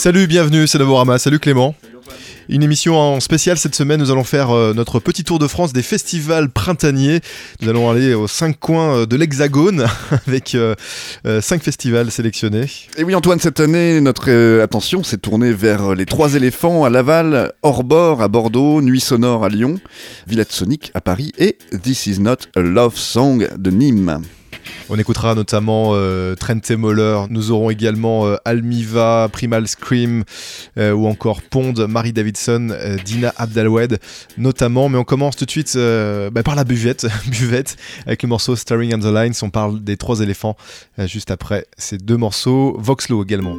Salut, bienvenue, c'est Novorama. Salut Clément. Une émission en spécial cette semaine, nous allons faire euh, notre petit tour de France des festivals printaniers. Nous allons aller aux cinq coins euh, de l'Hexagone avec euh, cinq festivals sélectionnés. Et oui Antoine, cette année, notre attention s'est tournée vers les Trois éléphants à Laval, Hors-Bord à Bordeaux, Nuit sonore à Lyon, Villette Sonic à Paris et This is not a love song de Nîmes. On écoutera notamment euh, Moller. Nous aurons également euh, Almiva, Primal Scream euh, ou encore Pond, Marie Davidson, euh, Dina Abdalwed notamment. Mais on commence tout de suite bah, par la buvette, buvette avec le morceau Starring on the Lines. On parle des trois éléphants juste après ces deux morceaux. Voxlo également.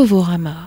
Novorama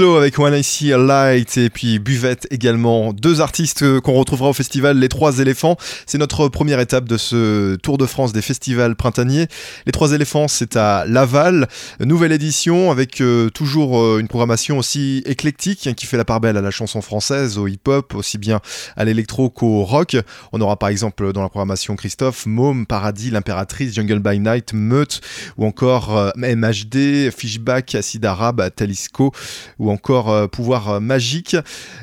Avec When I See a Light et puis Buvette également. Deux artistes qu'on retrouvera au festival Les Trois Éléphants. C'est notre première étape de ce Tour de France des festivals printaniers. Les Trois Éléphants, c'est à Laval. Nouvelle édition avec euh, toujours euh, une programmation aussi éclectique hein, qui fait la part belle à la chanson française, au hip-hop, aussi bien à l'électro qu'au rock. On aura par exemple dans la programmation Christophe, Môme, Paradis, L'Impératrice, Jungle by Night, Meute ou encore euh, MHD, Fishback, Acide Arabe, Talisco encore euh, Pouvoir euh, Magique.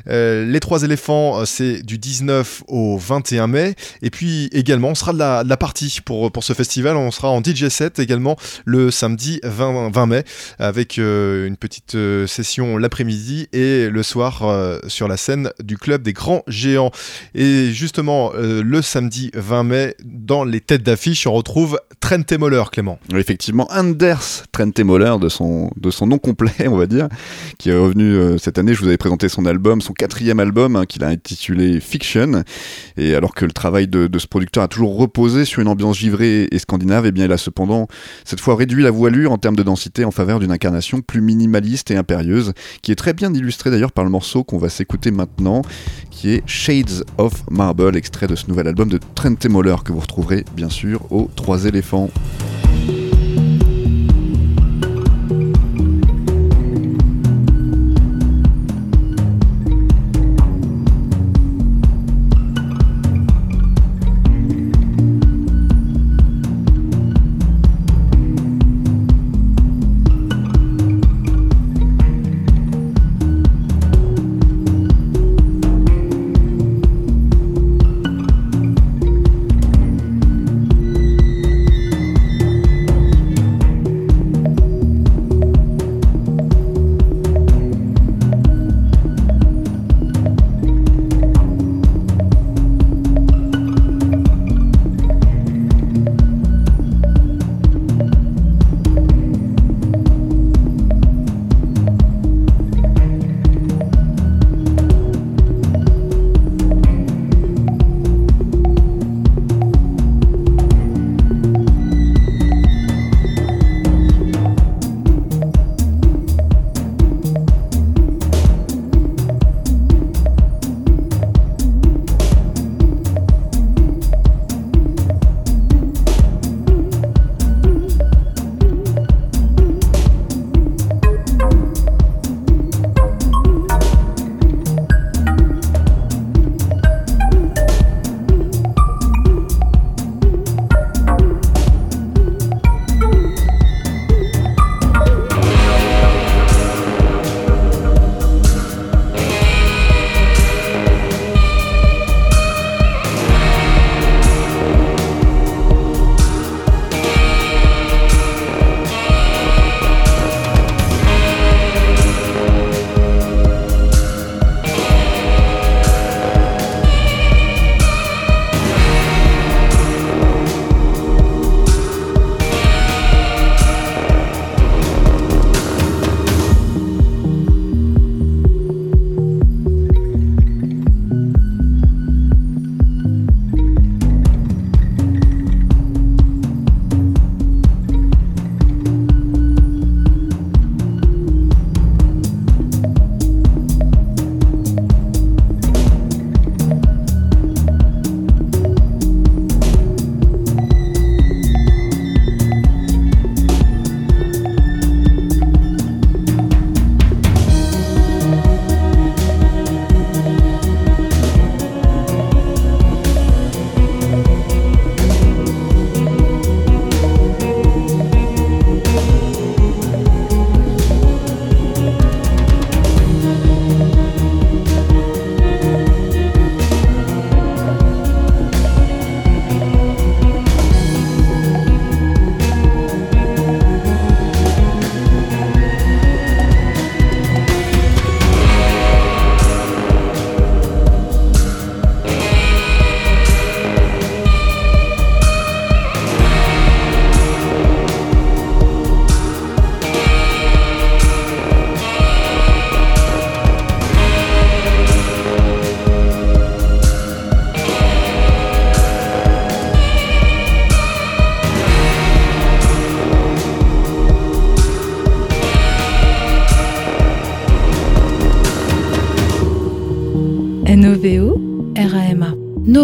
Euh, les trois éléphants, c'est du 19 au 21 mai. Et puis également, on sera la, la partie pour, pour ce festival. On sera en DJ set également le samedi 20, 20 mai avec une petite session l'après-midi et le soir sur la scène du club des grands géants. Et justement, le samedi 20 mai, dans les têtes d'affiche, on retrouve Trent Moller, Clément. Effectivement, Anders Trente Moller, de son, de son nom complet, on va dire, qui est revenu euh, cette année. Je vous avais présenté son album, son quatrième album, hein, qu'il a intitulé Fiction. Et alors que le travail de, ce producteur a toujours reposé sur une ambiance givrée et scandinave, et bien il a cependant cette fois réduit la voilure en termes de densité en faveur d'une incarnation plus minimaliste et impérieuse, qui est très bien illustrée d'ailleurs par le morceau qu'on va s'écouter maintenant, qui est Shades of Marble, extrait de ce nouvel album de Trent Moller que vous retrouverez bien sûr aux Trois éléphants. Shades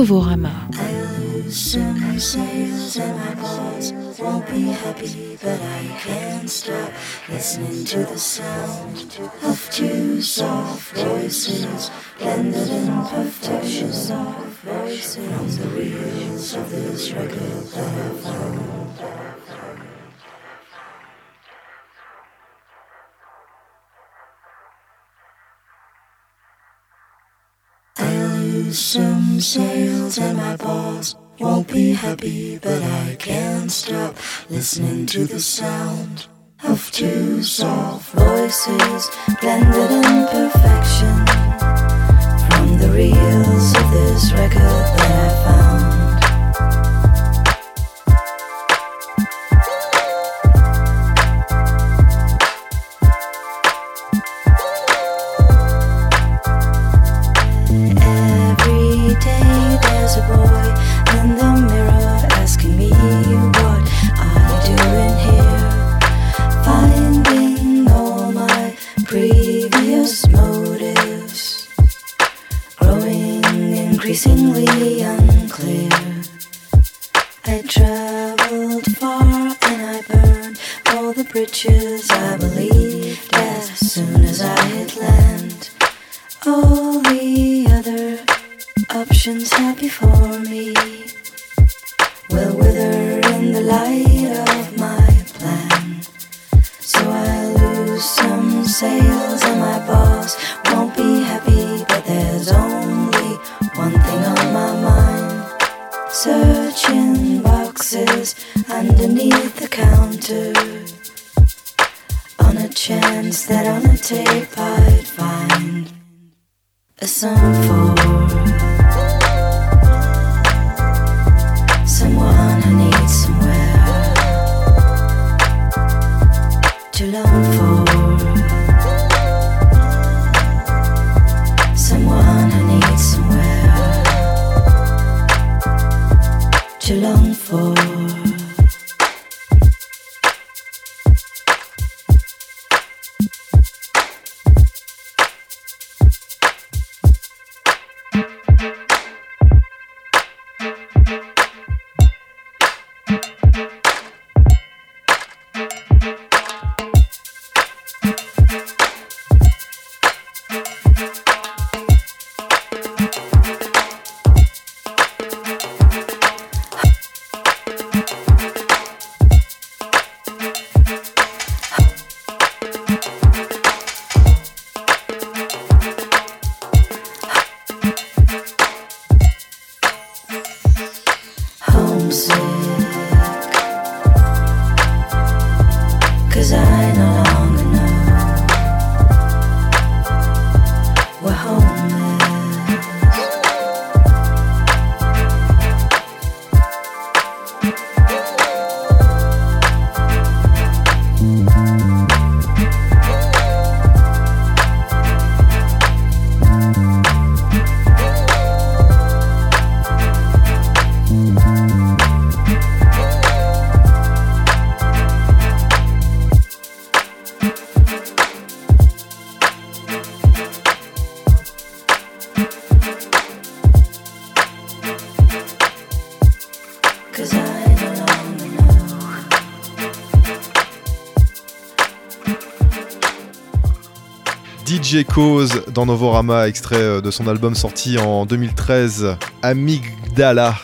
Novorama Some sails and my boss won't be happy, but I can't stop listening to the sound of two soft voices blended in perfection. Soft voices from the reels of this record that I found. Some sails and my boss won't be happy, but I can't stop listening to the sound of two soft voices blended in perfection from the reels of this record that I found. Bridges I believed as soon as I hit land. All the other options had before me will wither in the light of my plan. So I lose some sails and my boss won't be happy, but there's only one thing on my mind. Searching boxes underneath the counter chance that on the tape I'd find a song for someone who needs somewhere to long for. Someone who needs somewhere to long for. DJ Cause dans Novorama, extrait euh, de son album sorti en 2013, Amygdala.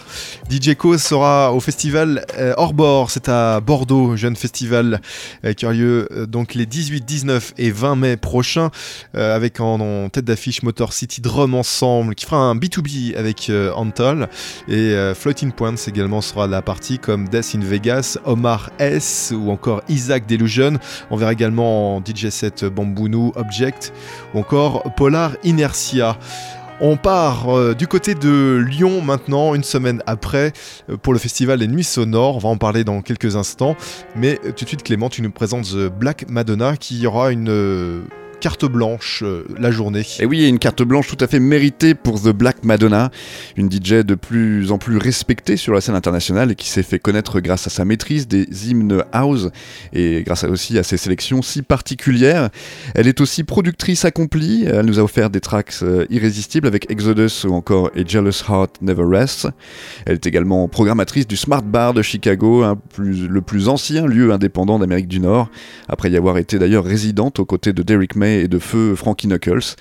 DJ Cause sera au festival euh, Orbor, c'est à Bordeaux, jeune festival euh, qui aura lieu euh, donc les 18, 19 et 20 mai prochains, avec en, tête d'affiche Motor City Drum Ensemble, qui fera un B2B avec Antol, et Floating Points également sera la partie, comme Death in Vegas, Omar S, ou encore Isaac Delusion. On verra également en DJ set Bambounou Object, ou encore Polar Inertia. On part euh, du côté de Lyon maintenant, une semaine après, euh, pour le festival Les Nuits Sonores. On va en parler dans quelques instants. Mais euh, tout de suite, Clément, tu nous présentes The Black Madonna qui aura une. Carte blanche euh, la journée. Et oui, une carte blanche tout à fait méritée pour The Black Madonna, une DJ de plus en plus respectée sur la scène internationale et qui s'est fait connaître grâce à sa maîtrise des hymnes house et grâce aussi à ses sélections si particulières. Elle est aussi productrice accomplie, elle nous a offert des tracks euh, irrésistibles avec Exodus ou encore A Jealous Heart Never Rests. Elle est également programmatrice du Smart Bar de Chicago, le plus ancien lieu indépendant d'Amérique du Nord, après y avoir été d'ailleurs résidente aux côtés de Derrick May et de feu Frankie Knuckles.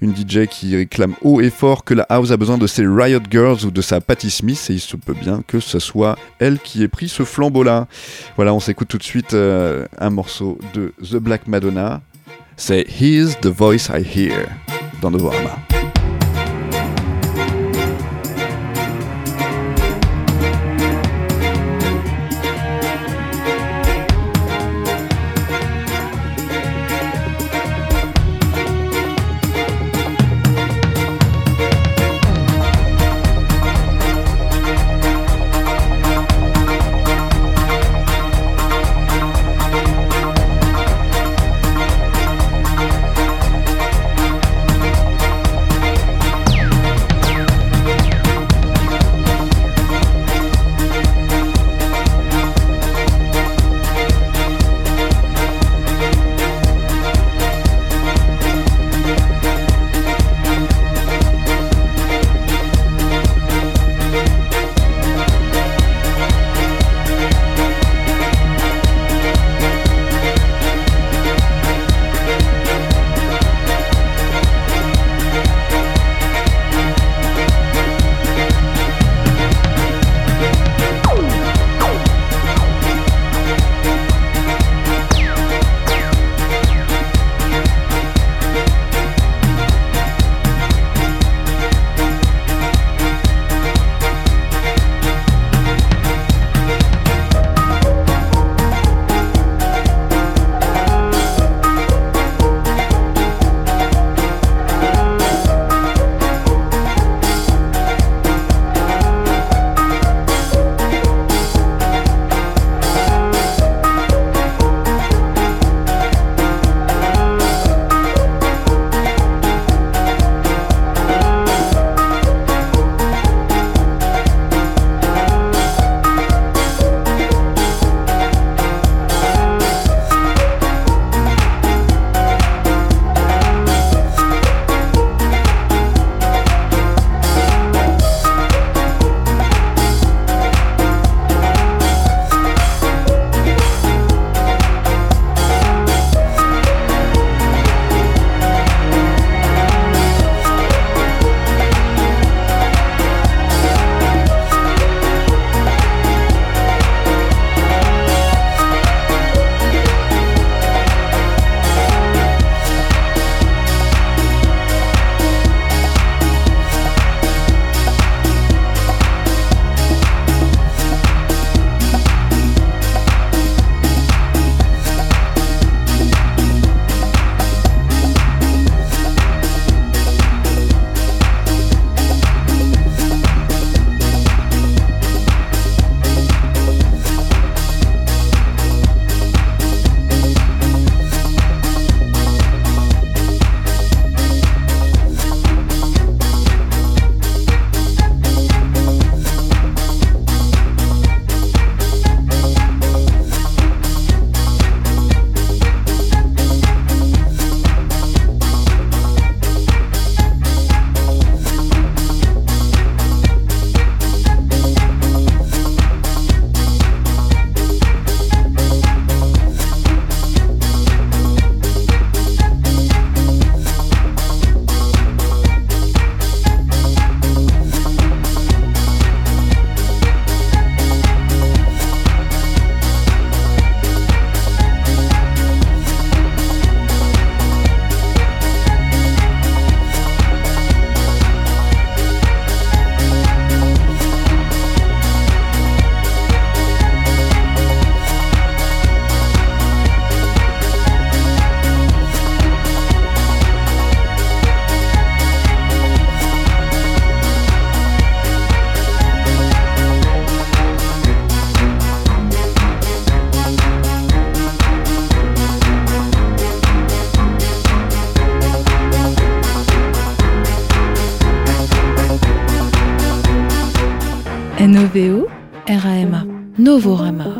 Une DJ qui réclame haut et fort que la house a besoin de ses Riot Girls ou de sa Patti Smith, et il se peut bien que ce soit elle qui ait pris ce flambeau-là. Voilà, on s'écoute tout de suite euh, un morceau de The Black Madonna. C'est Here's the Voice I Hear dans Novorama. Novorama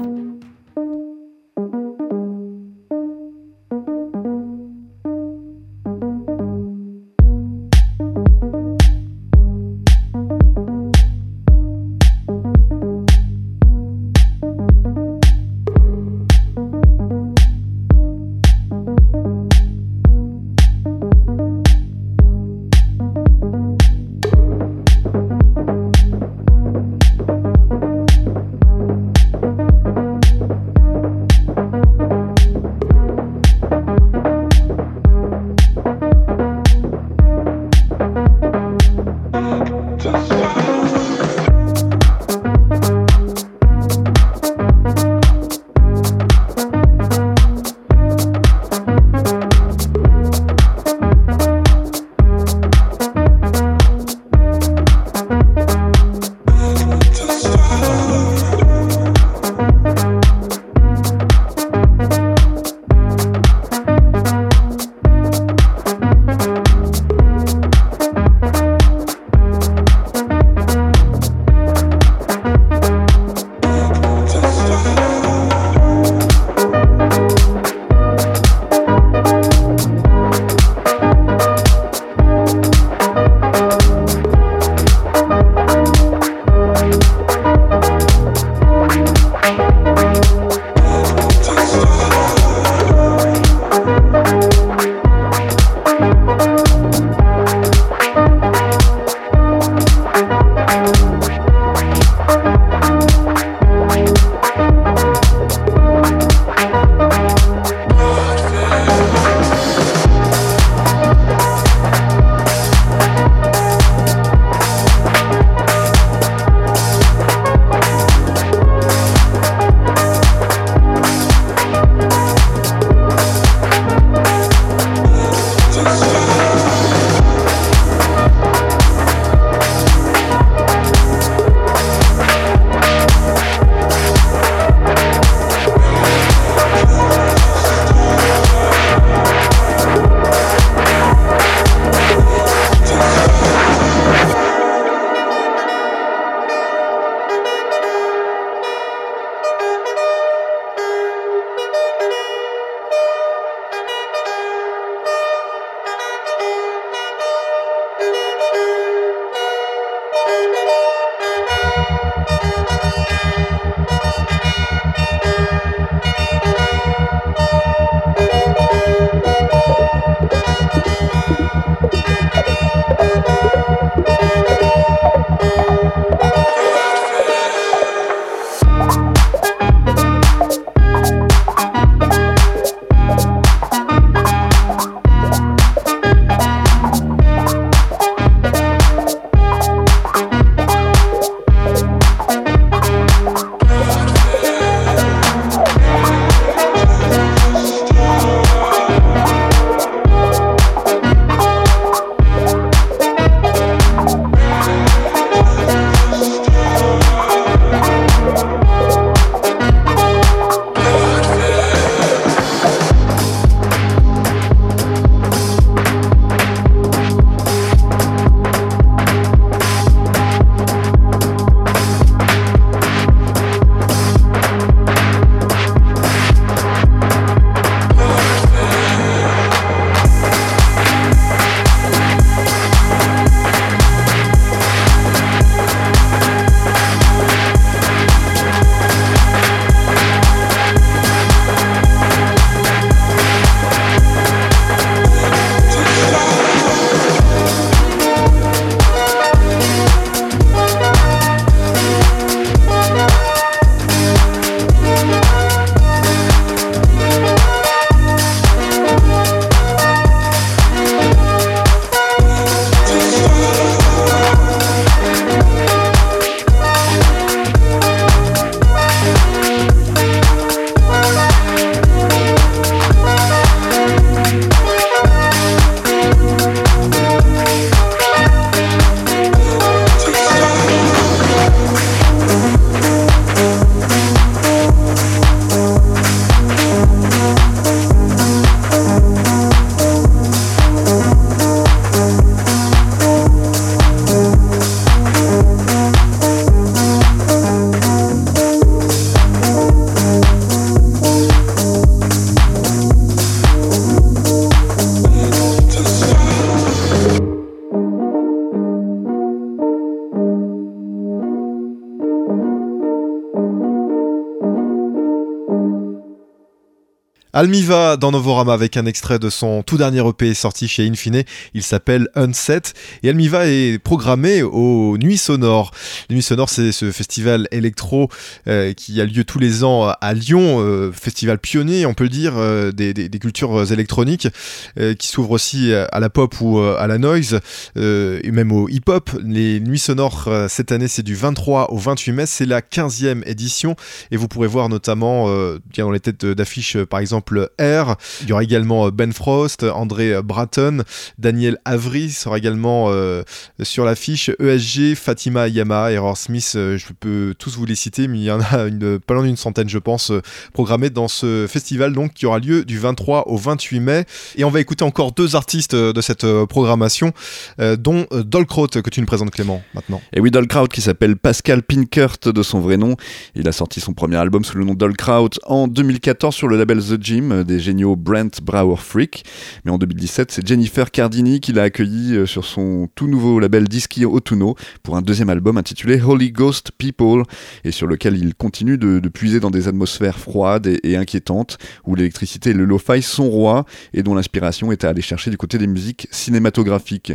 Almiva dans Novorama avec un extrait de son tout dernier EP sorti chez Infine. Il s'appelle Unset. Et Almiva est programmé aux Nuits Sonores. Les Nuits Sonores, c'est ce festival électro euh, qui a lieu tous les ans à Lyon, euh, festival pionnier, on peut dire, euh, des, cultures électroniques, qui s'ouvre aussi à la pop ou à la noise, et même au hip-hop. Les Nuits Sonores, cette année, c'est du 23 au 28 mai. C'est la 15e édition. Et vous pourrez voir notamment, dans les têtes d'affiche, par exemple, R. Il y aura également euh, Ben Frost, André Bratton, Daniel Avery sera également euh, sur l'affiche. ESG, Fatima Yama, Error Smith, euh, je peux tous vous les citer, mais il y en a pas loin d'une centaine, je pense, euh, programmés dans ce festival donc qui aura lieu du 23 au 28 mai. Et on va écouter encore deux artistes de cette programmation, dont Dolkraut que tu nous présentes Clément maintenant. Et oui, Dolkraut qui s'appelle Pascal Pinkert de son vrai nom. Il a sorti son premier album sous le nom Dolkraut en 2014 sur le label The Gym euh, des géniaux Brent Brower Freak. Mais en 2017, c'est Jennifer Cardini qui l'a accueilli euh, sur son tout nouveau label Dischi Autunno pour un deuxième album intitulé Holy Ghost People et sur lequel il continue de, puiser dans des atmosphères froides et, et inquiétantes où l'électricité et le lo-fi sont rois et dont l'inspiration est à aller chercher du côté des musiques cinématographiques.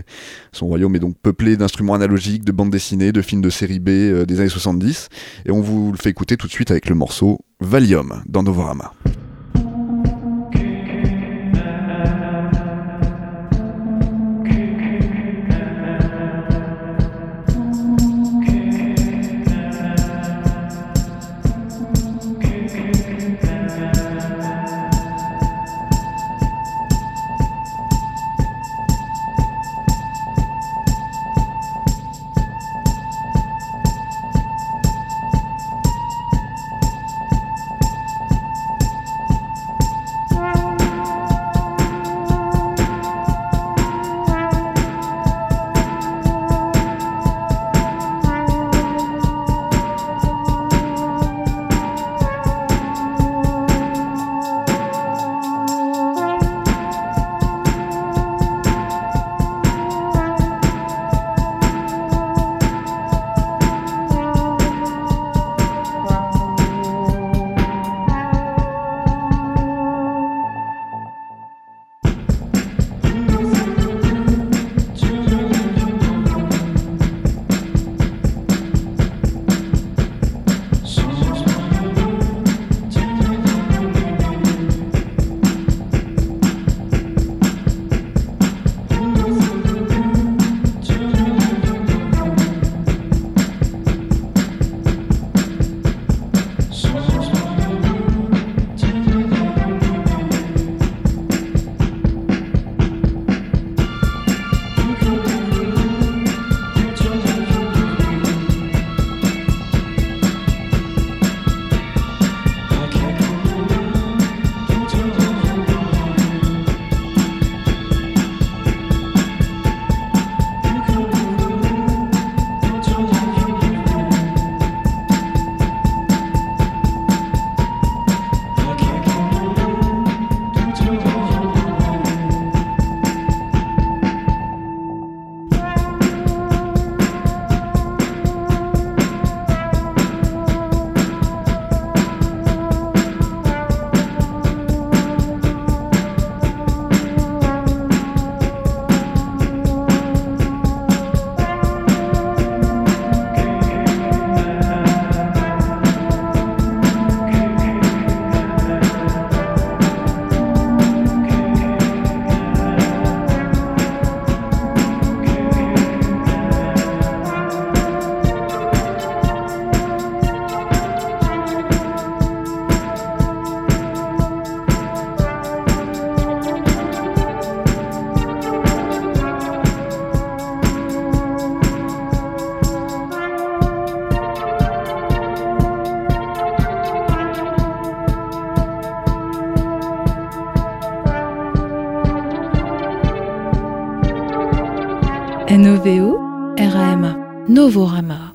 Son royaume est donc peuplé d'instruments analogiques, de bandes dessinées, de films de série B euh, des années 70. Et on vous le fait écouter tout de suite avec le morceau Valium dans Novorama. Novorama.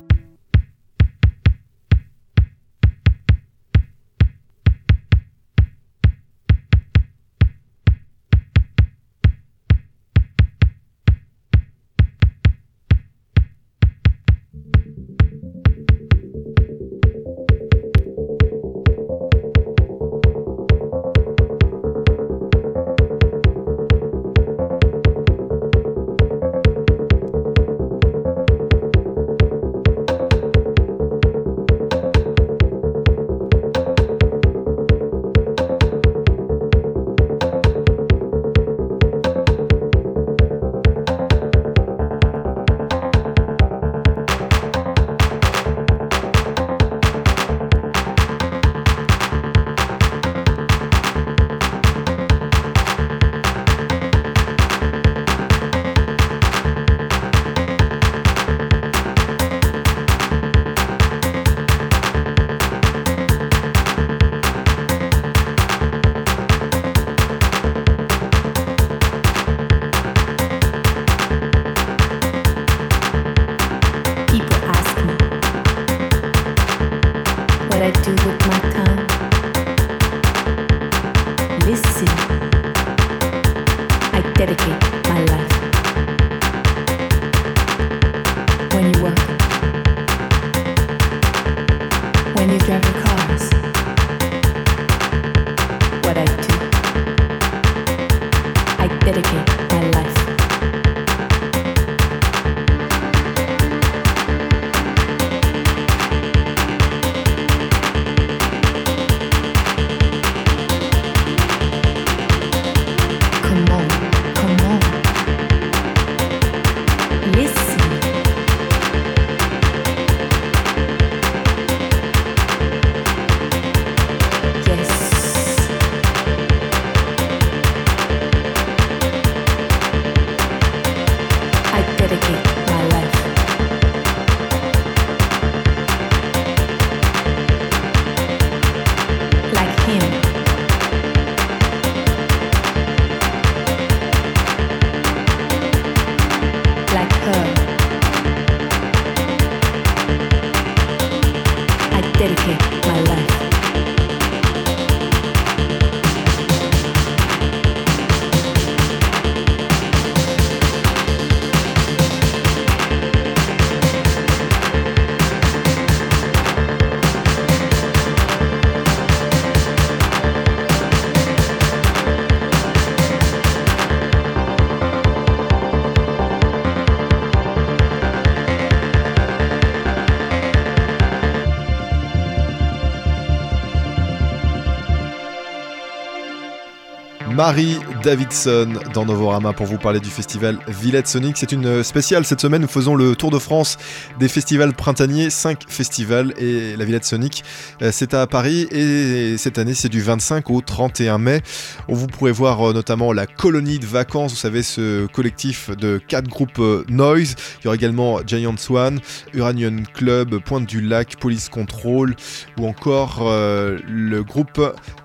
Marie Davidson dans Novorama pour vous parler du festival Villette Sonic. C'est une spéciale cette semaine. Nous faisons le tour de France des festivals printaniers, 5 festivals et la Villette Sonic, euh, c'est à Paris et cette année c'est du 25 au 31 mai. Vous pourrez voir euh, notamment la colonie de vacances, vous savez ce collectif de quatre groupes euh, Noise. Il y aura également Giant Swan, Uranium Club, Pointe du Lac, Police Control ou encore le groupe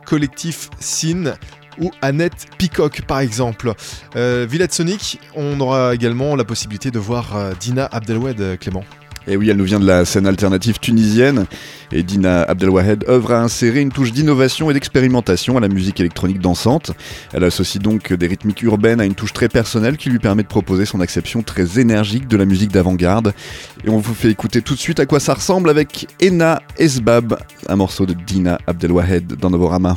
collectif Sin ou Annette Peacock par exemple. Euh, Sonic, on aura également la possibilité de voir euh, Dina Abdelwed, euh, Clément. Et oui, elle nous vient de la scène alternative tunisienne. Et Dina Abdelwahed œuvre à insérer une touche d'innovation et d'expérimentation à la musique électronique dansante. Elle associe donc des rythmiques urbaines à une touche très personnelle qui lui permet de proposer son acception très énergique de la musique d'avant-garde. Et on vous fait écouter tout de suite à quoi ça ressemble avec Ena Esbab, un morceau de Dina Abdelwahed dans Novorama.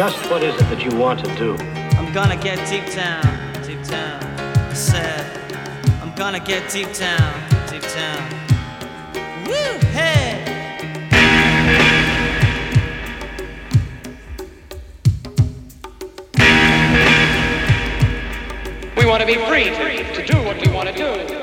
Just what is it that you want to do? I'm gonna get deep down, deep down. I said, I'm gonna get deep down, deep down. Woo, hey! We want to be free to, to do what we want to do.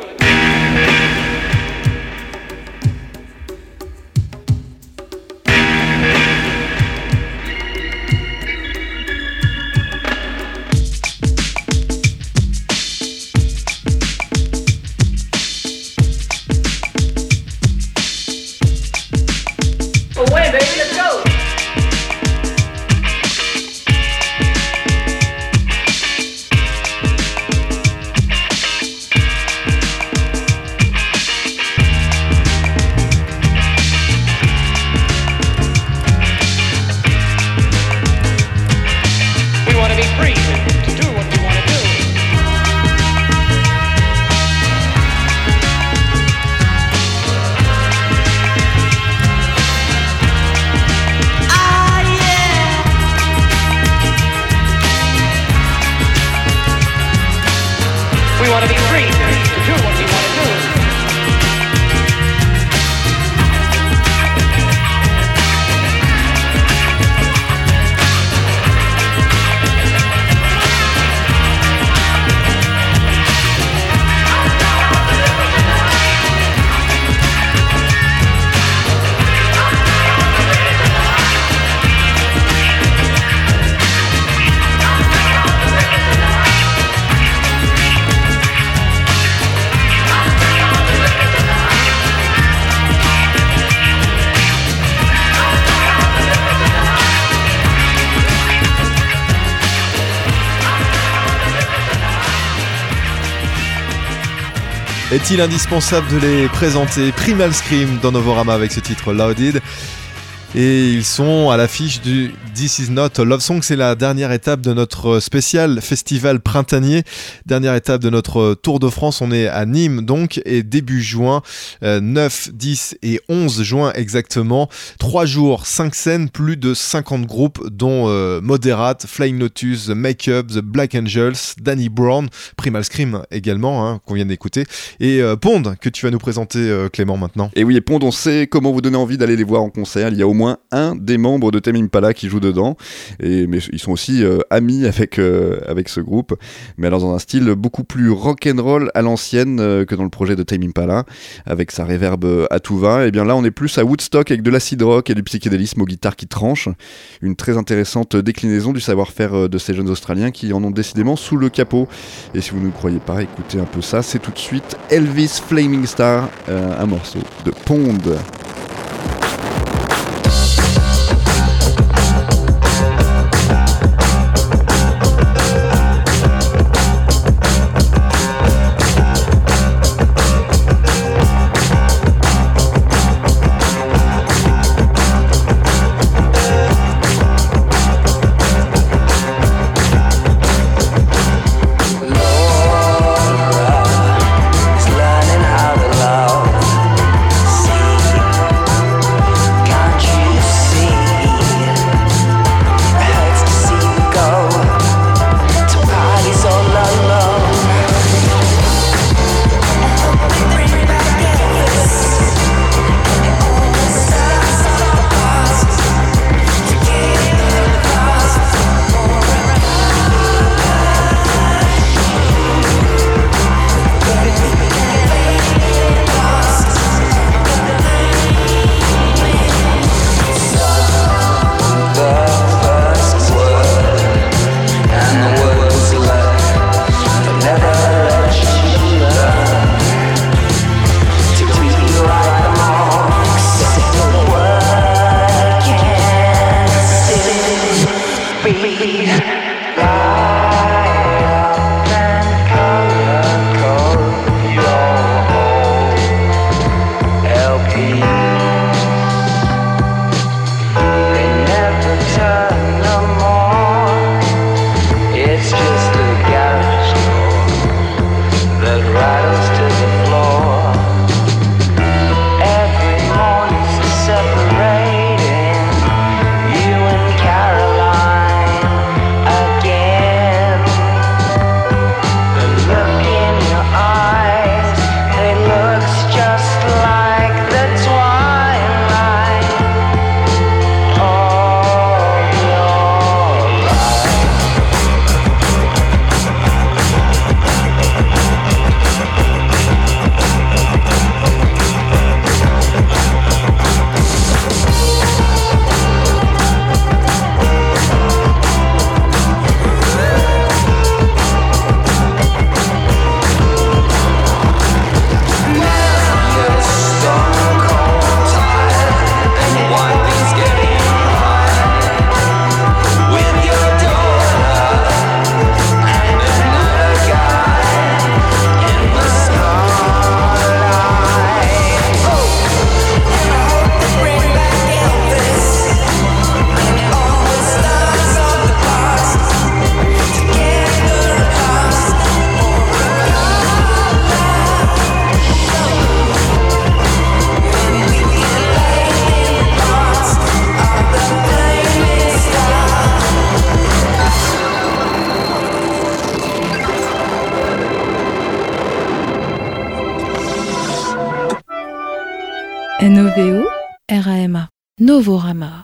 Est-il indispensable de les présenter? Primal Scream dans Novorama avec ce titre Louded et ils sont à l'affiche du This Is Not Love Song. C'est la dernière étape de notre spécial festival printanier. Dernière étape de notre Tour de France. On est à Nîmes donc et début juin, euh, 9, 10 et 11 juin exactement. 3 jours, 5 scènes, plus de 50 groupes dont euh, Moderate, Flying Lotus, The Make-up, The Black Angels, Danny Brown, Primal Scream également hein, qu'on vient d'écouter et euh, Pond que tu vas nous présenter euh, Clément maintenant. Et oui, et Pond, on sait comment vous donner envie d'aller les voir en concert. Il y a au moins un des membres de Tame Impala qui joue dedans. Et, mais ils sont aussi euh, amis avec, euh, avec ce groupe. Mais alors dans un style beaucoup plus rock'n'roll à l'ancienne euh, que dans le projet de Tame Impala, avec sa réverb euh, à tout va. Et bien là, on est plus à Woodstock avec de l'acid rock et du psychédélisme aux guitares qui tranchent. Une très intéressante déclinaison du savoir-faire de ces jeunes Australiens qui en ont décidément sous le capot. Et si vous ne croyez pas, écoutez un peu ça. C'est tout de suite Elvis Flaming Star, un morceau de Pond. Novorama.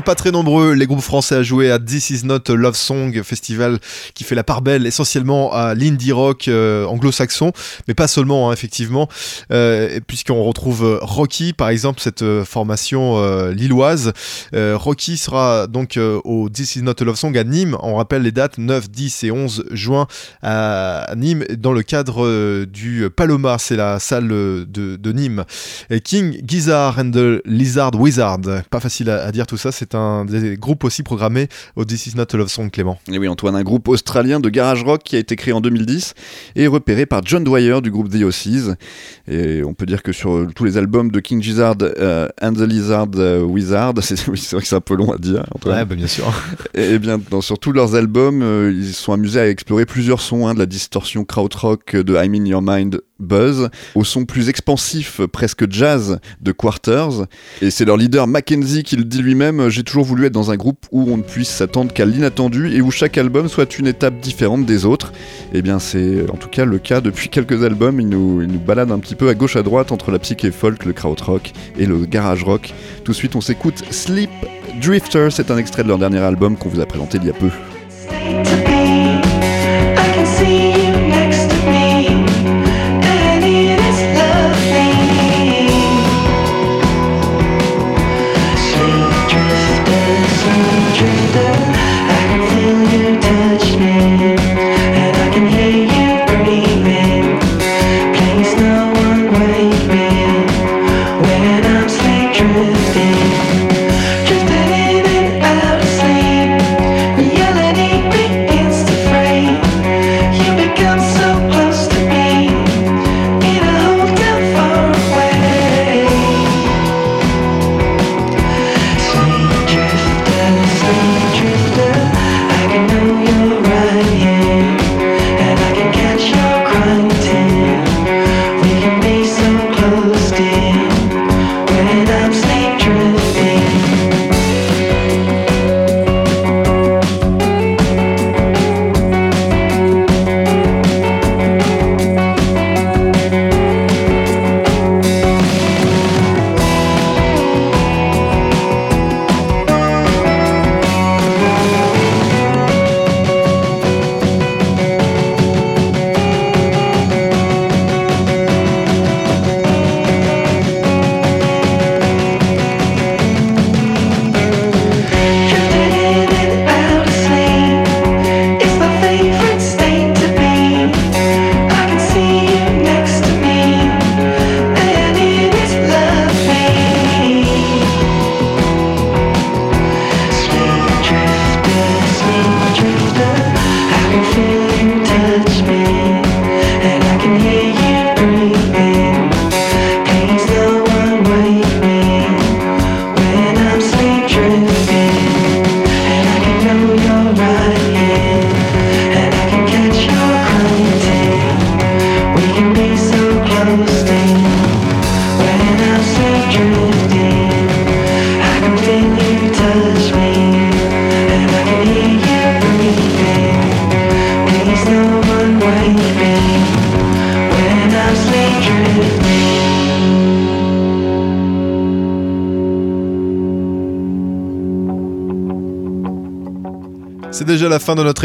Pas très nombreux, les groupes français à jouer à This Is Not Love Song, festival qui fait la part belle essentiellement à l'indie rock euh, anglo-saxon, mais pas seulement, hein, effectivement, euh, puisqu'on retrouve euh, Rocky, par exemple, cette formation lilloise. Rocky sera donc au This Is Not Love Song à Nîmes. On rappelle les dates 9, 10 et 11 juin à Nîmes dans le cadre du Paloma, c'est la salle de, Nîmes. King Gizzard and the Lizard Wizard, pas facile à dire tout ça, c'est un des groupes aussi programmés au This Is Not a Love Song, Clément. Et oui, Antoine, un groupe australien de garage rock qui a été créé en 2010 et repéré par John Dwyer du groupe The Ossies. Et on peut dire que sur tous les albums de King Gizzard euh, and the Lizard euh, Wizard, c'est oui, c'est vrai que c'est un peu long à dire, Antoine. Ouais, bah, bien sûr. Et bien, dans, sur tous leurs albums, euh, ils se sont amusés à explorer plusieurs sons, hein, de la distorsion krautrock de I'm in Your Mind Buzz, au son plus expansif, presque jazz, de Quarters. Et c'est leur leader Mackenzie qui le dit lui-même J'ai toujours voulu être dans un groupe où on ne puisse s'attendre qu'à l'inattendu et où chaque album soit une étape différente des autres. Et bien, c'est en tout cas le cas depuis quelques albums. Il nous, il nous balade un petit peu à gauche à droite entre la psyché folk, le krautrock et le garage rock. Tout de suite, on s'écoute Sleep Drifter. C'est un extrait de leur dernier album qu'on vous a présenté il y a peu.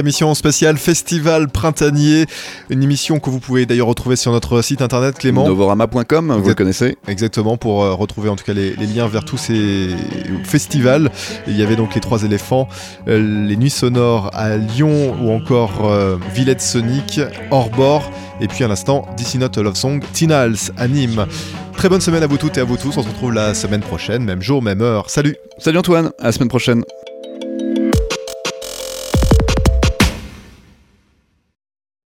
Émission spéciale Festival Printanier, une émission que vous pouvez d'ailleurs retrouver sur notre site internet Clément. Novorama.com, vous le Exact- connaissez Exactement, pour euh, retrouver en tout cas les, les liens vers tous ces festivals. Il y avait donc les Trois éléphants, euh, les Nuits sonores à Lyon ou encore euh, Villette Sonic, Orbor, et puis à l'instant DC Not a Love Song, Tinals à Nîmes. Très bonne semaine à vous toutes et à vous tous, on se retrouve la semaine prochaine, même jour, même heure. Salut Salut Antoine, à la semaine prochaine.